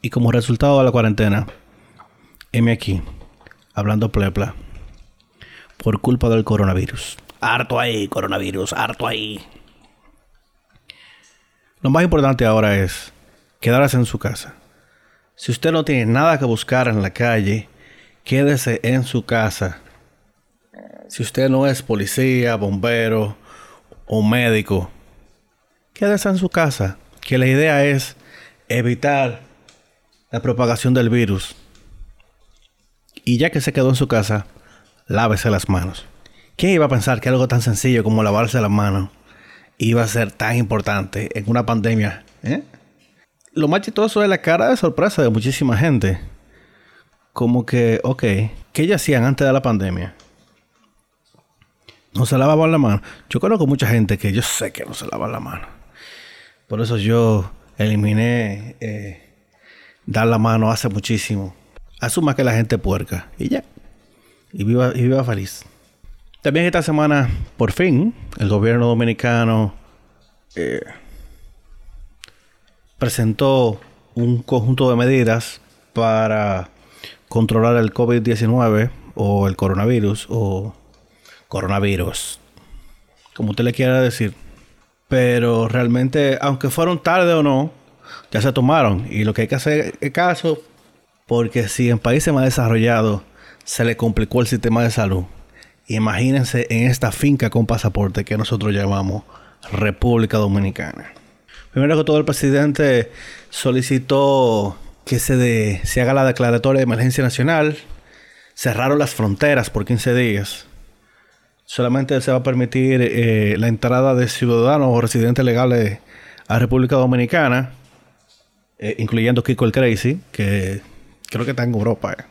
Y como resultado de la cuarentena, M aquí, hablando plepla, por culpa del coronavirus. Harto ahí, coronavirus, harto ahí. Lo más importante ahora es quedarse en su casa. Si usted no tiene nada que buscar en la calle, quédese en su casa. Si usted no es policía, bombero o médico, quédese en su casa. Que la idea es evitar la propagación del virus. Y ya que se quedó en su casa, lávese las manos. ¿Quién iba a pensar que algo tan sencillo como lavarse las manos iba a ser tan importante en una pandemia? ¿eh? Lo más chistoso es la cara de sorpresa de muchísima gente. Como que, ok, ¿qué ellos hacían antes de la pandemia? No se lavaban la mano. Yo conozco mucha gente que yo sé que no se lava la mano. Por eso yo eliminé eh, dar la mano hace muchísimo. Asuma que la gente puerca. Y ya. Y viva, y viva feliz. También esta semana, por fin, el gobierno dominicano eh, presentó un conjunto de medidas para controlar el COVID-19 o el coronavirus o coronavirus, como usted le quiera decir. Pero realmente, aunque fueron tarde o no, ya se tomaron. Y lo que hay que hacer es caso, porque si en países más desarrollados se le complicó el sistema de salud, Imagínense en esta finca con pasaporte que nosotros llamamos República Dominicana. Primero que todo, el presidente solicitó que se, se haga la declaratoria de emergencia nacional. Cerraron las fronteras por 15 días. Solamente se va a permitir eh, la entrada de ciudadanos o residentes legales a República Dominicana, eh, incluyendo Kiko el Crazy, que creo que está en Europa. Eh.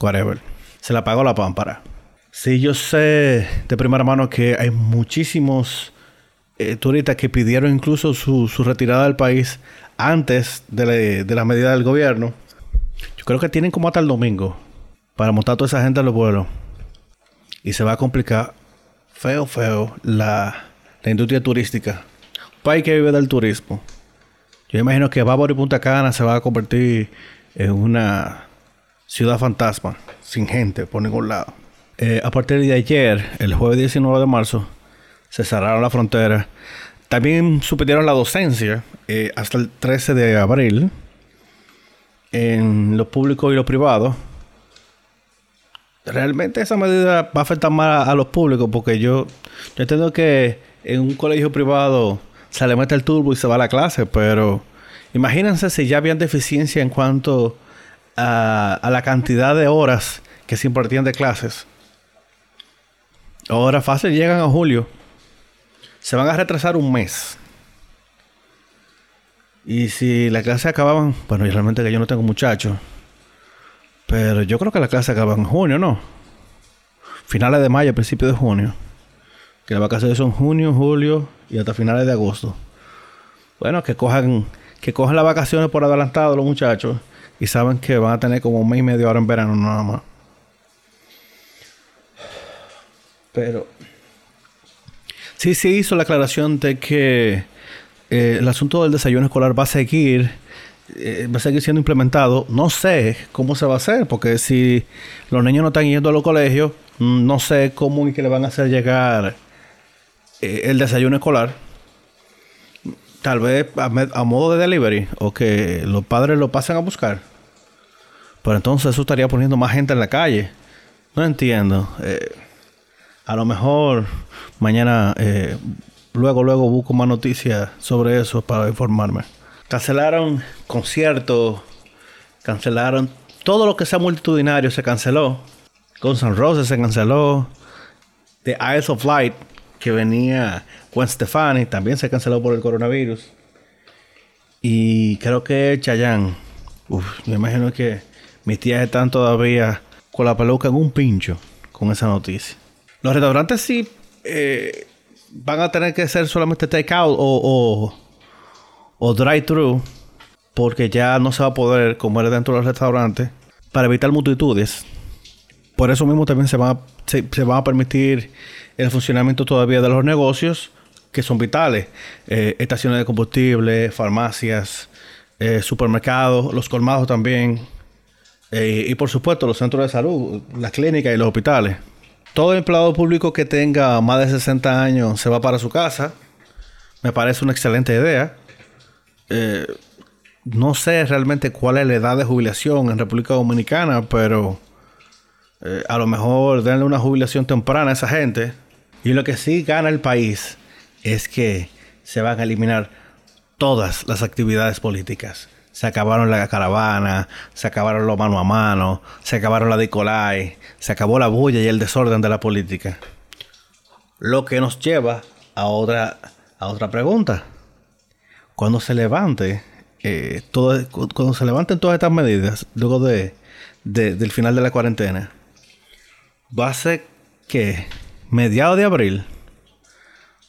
Whatever. Se la pagó la pámpara. Sí, yo sé de primera mano que hay muchísimos eh, turistas que pidieron incluso su, retirada del país antes de la, medida del gobierno. Yo creo que tienen como hasta el domingo para montar toda esa gente a los vuelos. Y se va a complicar feo, feo la, industria turística. Un país que vive del turismo. Yo imagino que Bávaro y Punta Cana se va a convertir en una ciudad fantasma, sin gente por ningún lado. Eh, a partir de ayer, el jueves 19 de marzo, se cerraron la frontera. También suspendieron la docencia eh, hasta el 13 de abril en lo público y lo privado. Realmente esa medida va a afectar más a, los públicos porque yo, yo entiendo que en un colegio privado se le mete el turbo y se va a la clase, pero imagínense si ya habían deficiencia en cuanto a, la cantidad de horas que se impartían de clases. Ahora fácil llegan a julio. Se van a retrasar un mes. Y si las clases acababan, bueno, realmente que yo no tengo muchachos. Pero yo creo que las clases acaban en junio, ¿no? Finales de mayo, principios de junio. Que las vacaciones son junio, julio y hasta finales de agosto. Bueno, que cojan, que cojan las vacaciones por adelantado los muchachos. Y saben que van a tener como un mes y medio ahora en verano nada más. Pero sí se hizo la aclaración de que eh, el asunto del desayuno escolar va a seguir eh, va a seguir siendo implementado. No sé cómo se va a hacer, porque si los niños no están yendo a los colegios, mm, no sé cómo y que le van a hacer llegar eh, el desayuno escolar. Tal vez a, modo de delivery o que los padres lo pasen a buscar. Pero entonces eso estaría poniendo más gente en la calle. No entiendo. A lo mejor mañana, eh, luego, luego busco más noticias sobre eso para informarme. Cancelaron conciertos, cancelaron todo lo que sea multitudinario, se canceló. Guns N' Roses se canceló. The Eyes of Light, que venía Gwen Stefani, también se canceló por el coronavirus. Y creo que Chayanne, me imagino que mis tías están todavía con la peluca en un pincho con esa noticia. Los restaurantes sí eh, van a tener que ser solamente takeout o, o, drive-thru porque ya no se va a poder comer dentro de los restaurantes para evitar multitudes. Por eso mismo también se va, se, va a permitir el funcionamiento todavía de los negocios que son vitales. Eh, estaciones de combustible, farmacias, eh, supermercados, los colmados también, eh, y por supuesto los centros de salud, las clínicas y los hospitales. Todo empleado público que tenga más de 60 años se va para su casa. Me parece una excelente idea. No sé realmente cuál es la edad de jubilación en República Dominicana, pero a lo mejor denle una jubilación temprana a esa gente. Y lo que sí gana el país es que se van a eliminar todas las actividades políticas. Se acabaron la caravana, se acabaron los mano a mano, se acabaron la Nicolai, se acabó la bulla y el desorden de la política. Lo que nos lleva a otra, a otra pregunta. Cuando se levante, eh, cuando se levanten todas estas medidas, luego de, del final de la cuarentena, va a ser que mediados de abril,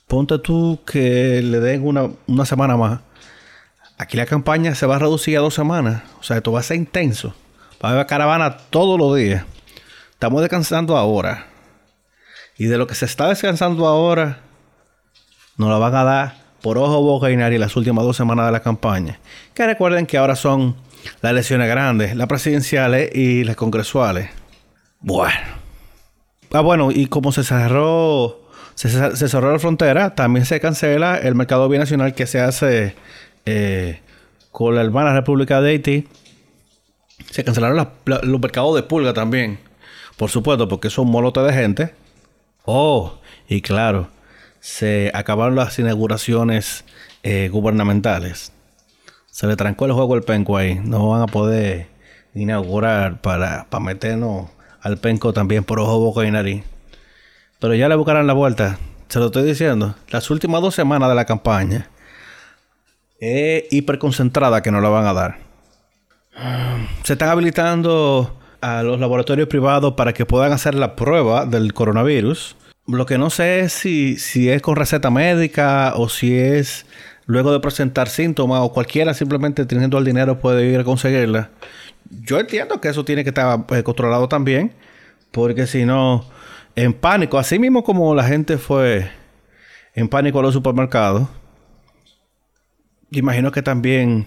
ponte tú que le den una, una semana más. Aquí la campaña se va a reducir a dos semanas. O sea, esto va a ser intenso. Va a haber caravana todos los días. Estamos descansando ahora. Y de lo que se está descansando ahora, nos la van a dar por ojo, boca y nariz las últimas dos semanas de la campaña. Que recuerden que ahora son las elecciones grandes, las presidenciales y las congresuales. Bueno. Ah, bueno, y como se cerró se, cerró la frontera, también se cancela el mercado binacional que se hace eh, con la hermana República de Haití. Se cancelaron los mercados de pulga también. Por supuesto, porque son molotes de gente. Oh, y claro, se acabaron las inauguraciones eh, gubernamentales. Se le trancó el juego al penco ahí. No van a poder inaugurar para, para meternos al penco también por ojo, boca y nariz. Pero ya le buscarán la vuelta. Se lo estoy diciendo. Las últimas dos semanas de la campaña es hiperconcentrada que no la van a dar. Se están habilitando a los laboratorios privados para que puedan hacer la prueba del coronavirus. Lo que no sé es si, si es con receta médica o si es luego de presentar síntomas o cualquiera simplemente teniendo el dinero puede ir a conseguirla. Yo entiendo que eso tiene que estar eh, controlado también, porque si no, en pánico, así mismo como la gente fue en pánico a los supermercados, imagino que también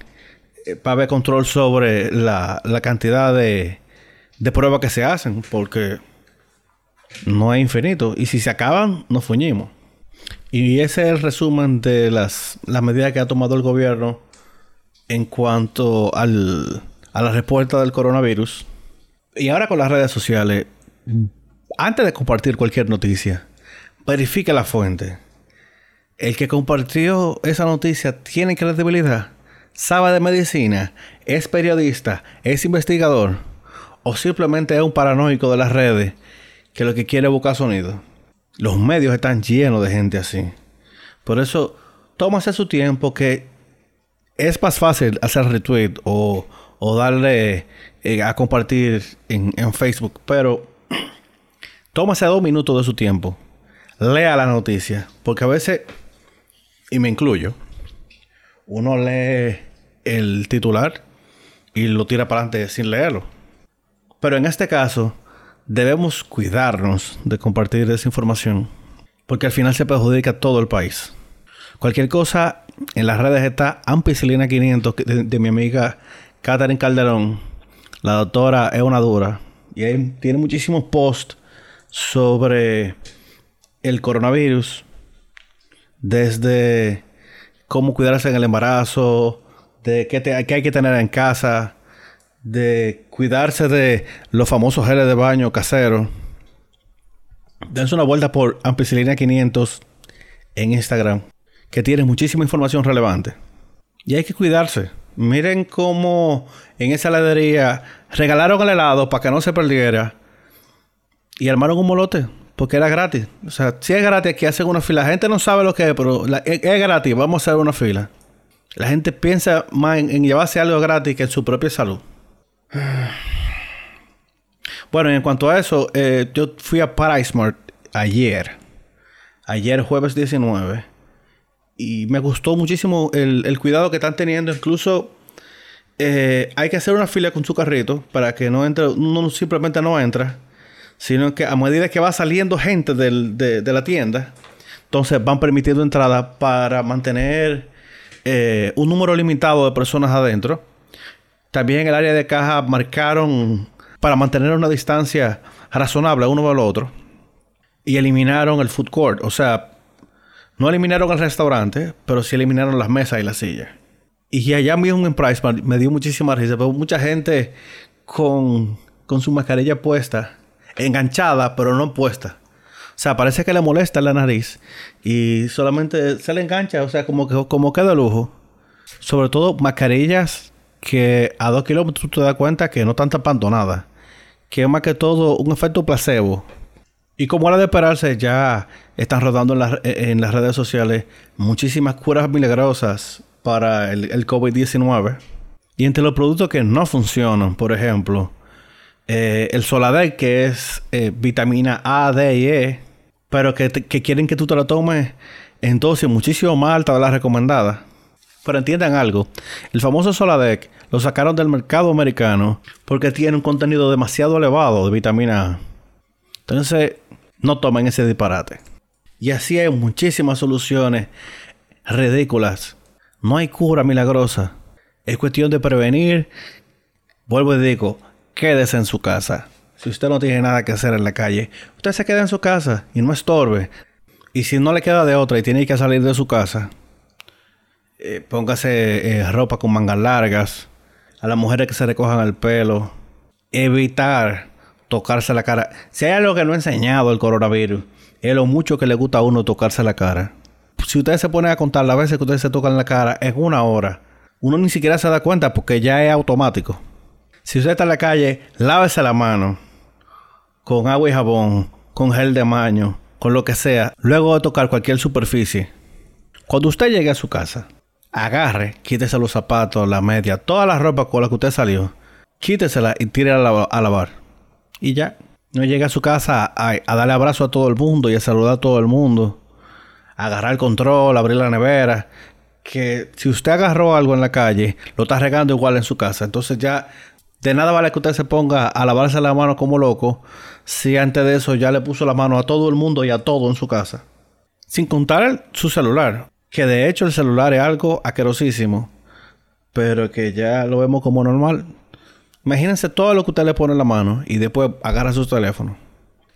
eh, va a haber control sobre la, cantidad de, de pruebas que se hacen, porque no es infinito. Y si se acaban, nos fuñimos. Y ese es el resumen de las, las medidas que ha tomado el gobierno en cuanto al, a la respuesta del coronavirus. Y ahora con las redes sociales, antes de compartir cualquier noticia, verifique la fuente. El que compartió esa noticia tiene credibilidad, sabe de medicina, es periodista, es investigador o simplemente es un paranoico de las redes que lo que quiere es buscar sonido. Los medios están llenos de gente así. Por eso, tómase su tiempo que es más fácil hacer retweet o, darle eh, a compartir en, en Facebook, pero tómase dos minutos de su tiempo, lea la noticia, porque a veces, y me incluyo, uno lee el titular y lo tira para adelante sin leerlo. Pero en este caso, debemos cuidarnos de compartir esa información, porque al final se perjudica a todo el país. Cualquier cosa en las redes está Ampicilina 500 de, mi amiga Catherine Calderón. La doctora es una dura y tiene muchísimos posts sobre el coronavirus, desde cómo cuidarse en el embarazo, de qué, hay que tener en casa, de cuidarse de los famosos geles de baño caseros. Dense una vuelta por Ampicilina 500 en Instagram, que tiene muchísima información relevante. Y hay que cuidarse. Miren cómo en esa heladería regalaron el helado para que no se perdiera y armaron un molote porque era gratis. O sea, si es gratis, aquí hacen una fila. La gente no sabe lo que es, pero es, gratis, vamos a hacer una fila. La gente piensa más en, llevarse algo gratis que en su propia salud. Bueno, en cuanto a eso, eh, yo fui a ParaSmart ayer. Ayer, jueves 19. Y me gustó muchísimo el, cuidado que están teniendo. Incluso eh, hay que hacer una fila con su carrito para que no entre, uno simplemente no entra sino que a medida que va saliendo gente de, la tienda, entonces van permitiendo entrada para mantener eh, un número limitado de personas adentro. También el área de caja marcaron para mantener una distancia razonable uno del otro. Y eliminaron el food court. O sea, no eliminaron el restaurante, pero sí eliminaron las mesas y las sillas. Y allá mismo en Price me dio muchísima risa. Pero mucha gente con, con su mascarilla puesta, enganchada, pero no puesta. O sea, parece que le molesta la nariz y solamente se le engancha, o sea, como que como queda lujo. Sobre todo mascarillas que a dos kilómetros te das cuenta que no están tapando nada. Que es más que todo un efecto placebo. Y como era de esperarse, ya están rodando en, las redes sociales muchísimas curas milagrosas para el, COVID-19. Y entre los productos que no funcionan, por ejemplo, eh, el Soladec, que es eh, vitamina A, D y E, pero que, quieren que tú te lo tomes en dosis muchísimo más alta de la recomendada. Pero entiendan algo, el famoso Soladec lo sacaron del mercado americano porque tiene un contenido demasiado elevado de vitamina A. Entonces, no tomen ese disparate. Y así hay muchísimas soluciones ridículas. No hay cura milagrosa. Es cuestión de prevenir. Vuelvo y digo, quédese en su casa. Si usted no tiene nada que hacer en la calle, usted se queda en su casa y no estorbe. Y si no le queda de otra y tiene que salir de su casa, eh, póngase eh, ropa con mangas largas. A las mujeres que se recojan el pelo. Evitar tocarse la cara. Si hay algo que no ha enseñado el coronavirus, es lo mucho que le gusta a uno tocarse la cara. Si usted se pone a contar las veces que ustedes se tocan la cara en una hora, uno ni siquiera se da cuenta porque ya es automático. Si usted está en la calle, lávese la mano con agua y jabón, con gel de baño, con lo que sea, luego de tocar cualquier superficie. Cuando usted llegue a su casa, agarre, quítese los zapatos, la media, toda la ropa con la que usted salió, quítesela y tírela a, lavar. Y ya. No llegue a su casa a, a, darle abrazo a todo el mundo y a saludar a todo el mundo. agarrar el control, abrir la nevera. Que si usted agarró algo en la calle, lo está regando igual en su casa. Entonces ya de nada vale que usted se ponga a lavarse la mano como loco si antes de eso ya le puso la mano a todo el mundo y a todo en su casa. Sin contar su celular, que de hecho el celular es algo aquerosísimo, pero que ya lo vemos como normal. Imagínense todo lo que usted le pone en la mano y después agarra su teléfono.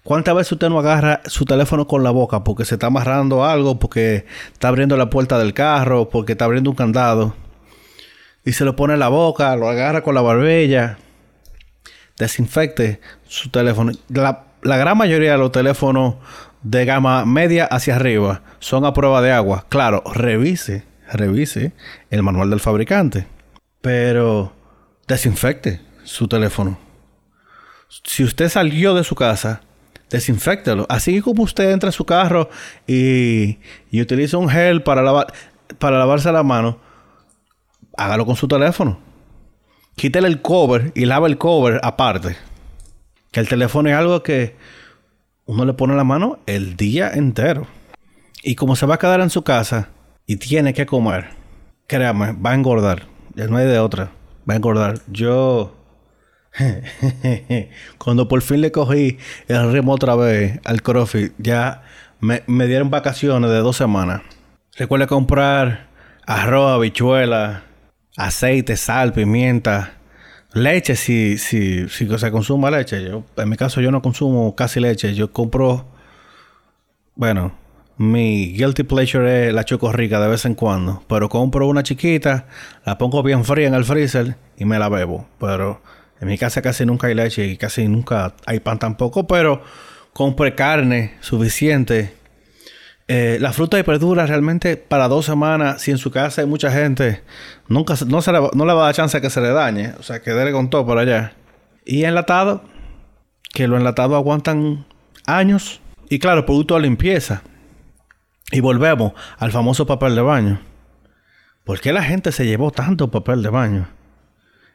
¿Cuántas veces usted no agarra su teléfono con la boca porque se está amarrando algo, porque está abriendo la puerta del carro, porque está abriendo un candado? y se lo pone en la boca, lo agarra con la barbilla, desinfecte su teléfono. La, gran mayoría de los teléfonos de gama media hacia arriba son a prueba de agua. Claro, revise, revise el manual del fabricante. Pero desinfecte su teléfono. Si usted salió de su casa, desinfectelo. Así como usted entra a su carro y, y utiliza un gel para, lavar, para lavarse la mano, hágalo con su teléfono. Quítele el cover y lava el cover aparte. Que el teléfono es algo que uno le pone la mano el día entero. Y como se va a quedar en su casa y tiene que comer, créame, va a engordar. Ya no hay de otra. Va a engordar. Yo. Cuando por fin le cogí el ritmo otra vez al CrossFit, ya me, dieron vacaciones de dos semanas. Recuerde comprar arroz, habichuela, aceite, sal, pimienta, leche, si, si, si se consuma leche. Yo, en mi caso, yo no consumo casi leche. Yo compro, bueno, mi guilty pleasure es la choco rica de vez en cuando. Pero compro una chiquita, la pongo bien fría en el freezer y me la bebo. Pero en mi casa casi nunca hay leche y casi nunca hay pan tampoco. Pero compro carne suficiente eh, la fruta y verduras realmente para dos semanas, si en su casa hay mucha gente, nunca no, se no le va a dar chance que se le dañe. O sea, que déle con todo por allá. Y enlatado, que los enlatados aguantan años. Y claro, producto de limpieza. Y volvemos al famoso papel de baño. ¿Por qué la gente se llevó tanto papel de baño?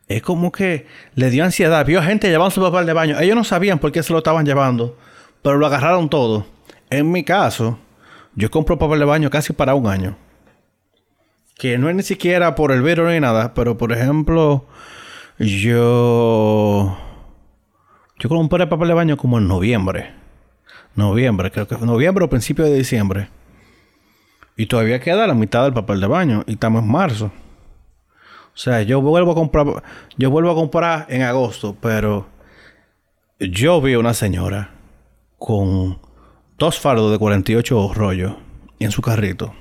Es como que le dio ansiedad. Vio gente llevando su papel de baño. Ellos no sabían por qué se lo estaban llevando, pero lo agarraron todo. En mi caso, yo compro papel de baño casi para un año. Que no es ni siquiera por el virus ni nada, pero por ejemplo, yo. Yo compré papel de baño como en noviembre. Noviembre, creo que fue noviembre o principio de diciembre. Y todavía queda la mitad del papel de baño. Y estamos en marzo. O sea, yo vuelvo a comprar. Yo vuelvo a comprar en agosto. Pero yo vi una señora con dos fardos de 48 rollos en su carrito.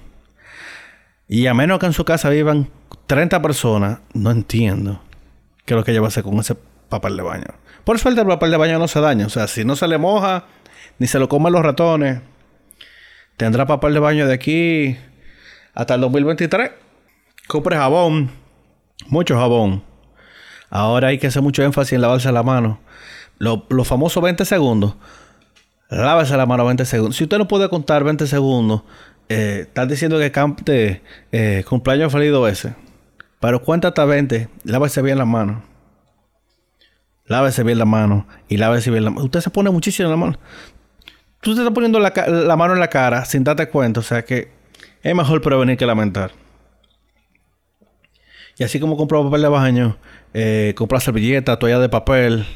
Y a menos que en su casa vivan 30 personas, no entiendo qué es lo que ella va a hacer con ese papel de baño. Por suerte el papel de baño no se daña. O sea, si no se le moja, ni se lo comen los ratones, tendrá papel de baño de aquí hasta el 2023. Compre jabón, mucho jabón. Ahora hay que hacer mucho énfasis en lavarse la mano. Los famosos 20 segundos. Lávese la mano 20 segundos. Si usted no puede contar 20 segundos, eh, estás diciendo que cante eh, cumpleaños feliz dos veces. Pero cuenta hasta 20. Lávese bien la mano. Lávese bien la mano. Y lávese bien la mano. Usted se pone muchísimo en la mano. Tú te estás poniendo la, mano en la cara sin darte cuenta. O sea que es mejor prevenir que lamentar. Y así como comprar papel de baño, eh, comprar servilleta, toalla de papel,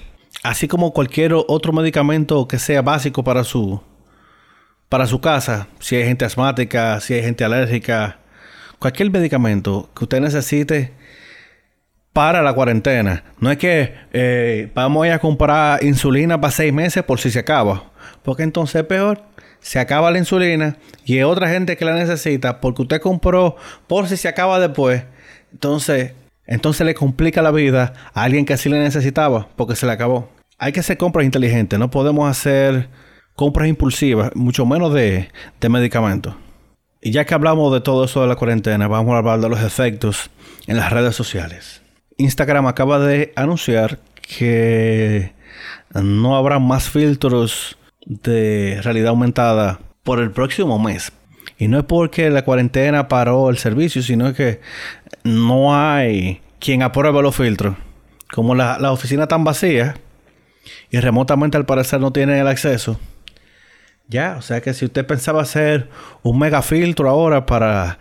así como cualquier otro medicamento que sea básico para su para su casa, si hay gente asmática, si hay gente alérgica, cualquier medicamento que usted necesite para la cuarentena. No es que eh, vamos a comprar insulina para seis meses por si se acaba. Porque entonces es peor. Se acaba la insulina y hay otra gente que la necesita porque usted compró por si se acaba después. Entonces, entonces le complica la vida a alguien que sí le necesitaba porque se le acabó. Hay que hacer compras inteligentes. No podemos hacer compras impulsivas, mucho menos de, de medicamentos. Y ya que hablamos de todo eso de la cuarentena, vamos a hablar de los efectos en las redes sociales. Instagram acaba de anunciar que no habrá más filtros de realidad aumentada por el próximo mes. Y no es porque la cuarentena paró el servicio, sino que no hay quien apruebe los filtros. Como la, la oficina tan vacía y remotamente al parecer no tiene el acceso, ya, o sea que si usted pensaba hacer un mega filtro ahora para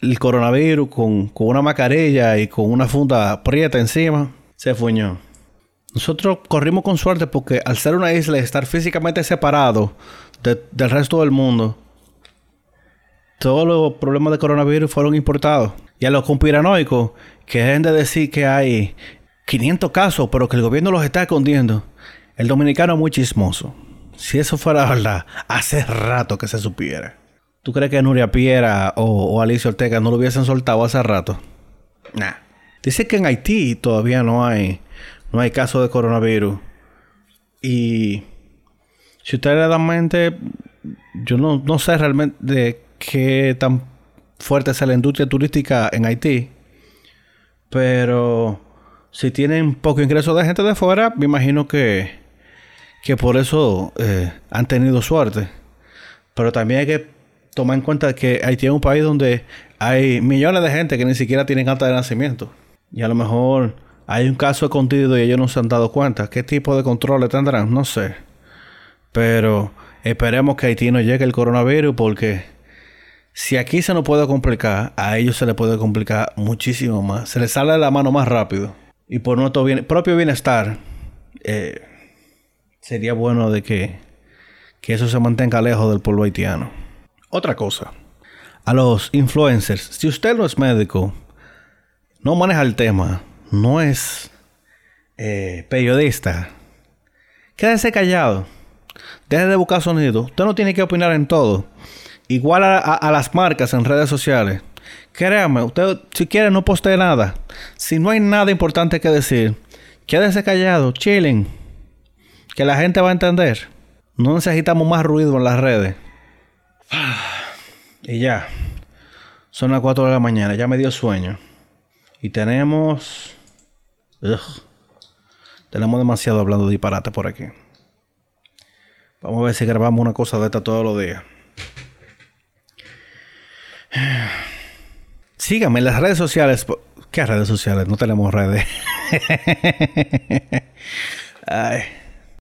el coronavirus con, una mascarilla y con una funda prieta encima, se fuñó. Nosotros corrimos con suerte porque al ser una isla y estar físicamente separado del resto del mundo, todos los problemas de coronavirus fueron importados. Y a los conspiranoicos que deben de decir que hay 500 casos, pero que el gobierno los está escondiendo, el dominicano es muy chismoso. Si eso fuera verdad, hace rato que se supiera. ¿Tú crees que Nuria Piera o, Alicia Ortega no lo hubiesen soltado hace rato? Nah. Dice que en Haití todavía no hay, no hay caso de coronavirus. Y si ustedes le dan mente, yo no, no sé realmente de qué tan fuerte es la industria turística en Haití. Pero si tienen poco ingreso de gente de fuera, me imagino que que por eso eh, han tenido suerte. Pero también hay que tomar en cuenta que Haití es un país donde hay millones de gente que ni siquiera tienen acta de nacimiento. Y a lo mejor hay un caso escondido y ellos no se han dado cuenta. ¿Qué tipo de controles tendrán? No sé. Pero esperemos que Haití no llegue el coronavirus porque si aquí se nos puede complicar, a ellos se les puede complicar muchísimo más. Se les sale de la mano más rápido. Y por nuestro propio bienestar, eh, sería bueno de que, que eso se mantenga lejos del pueblo haitiano. Otra cosa, a los influencers, si usted no es médico, no maneja el tema, no es eh, periodista, quédese callado, deje de buscar sonido, usted no tiene que opinar en todo. Igual a, a las marcas en redes sociales. Créame, usted si quiere no postee nada. Si no hay nada importante que decir, quédese callado, chilling que la gente va a entender. No necesitamos más ruido en las redes. Y ya. Son las 4 de la mañana. Ya me dio sueño. Y tenemos... Tenemos demasiado hablando de disparate por aquí. Vamos a ver si grabamos una cosa de esta todos los días. Síganme en las redes sociales. ¿Qué redes sociales? No tenemos redes. Ay.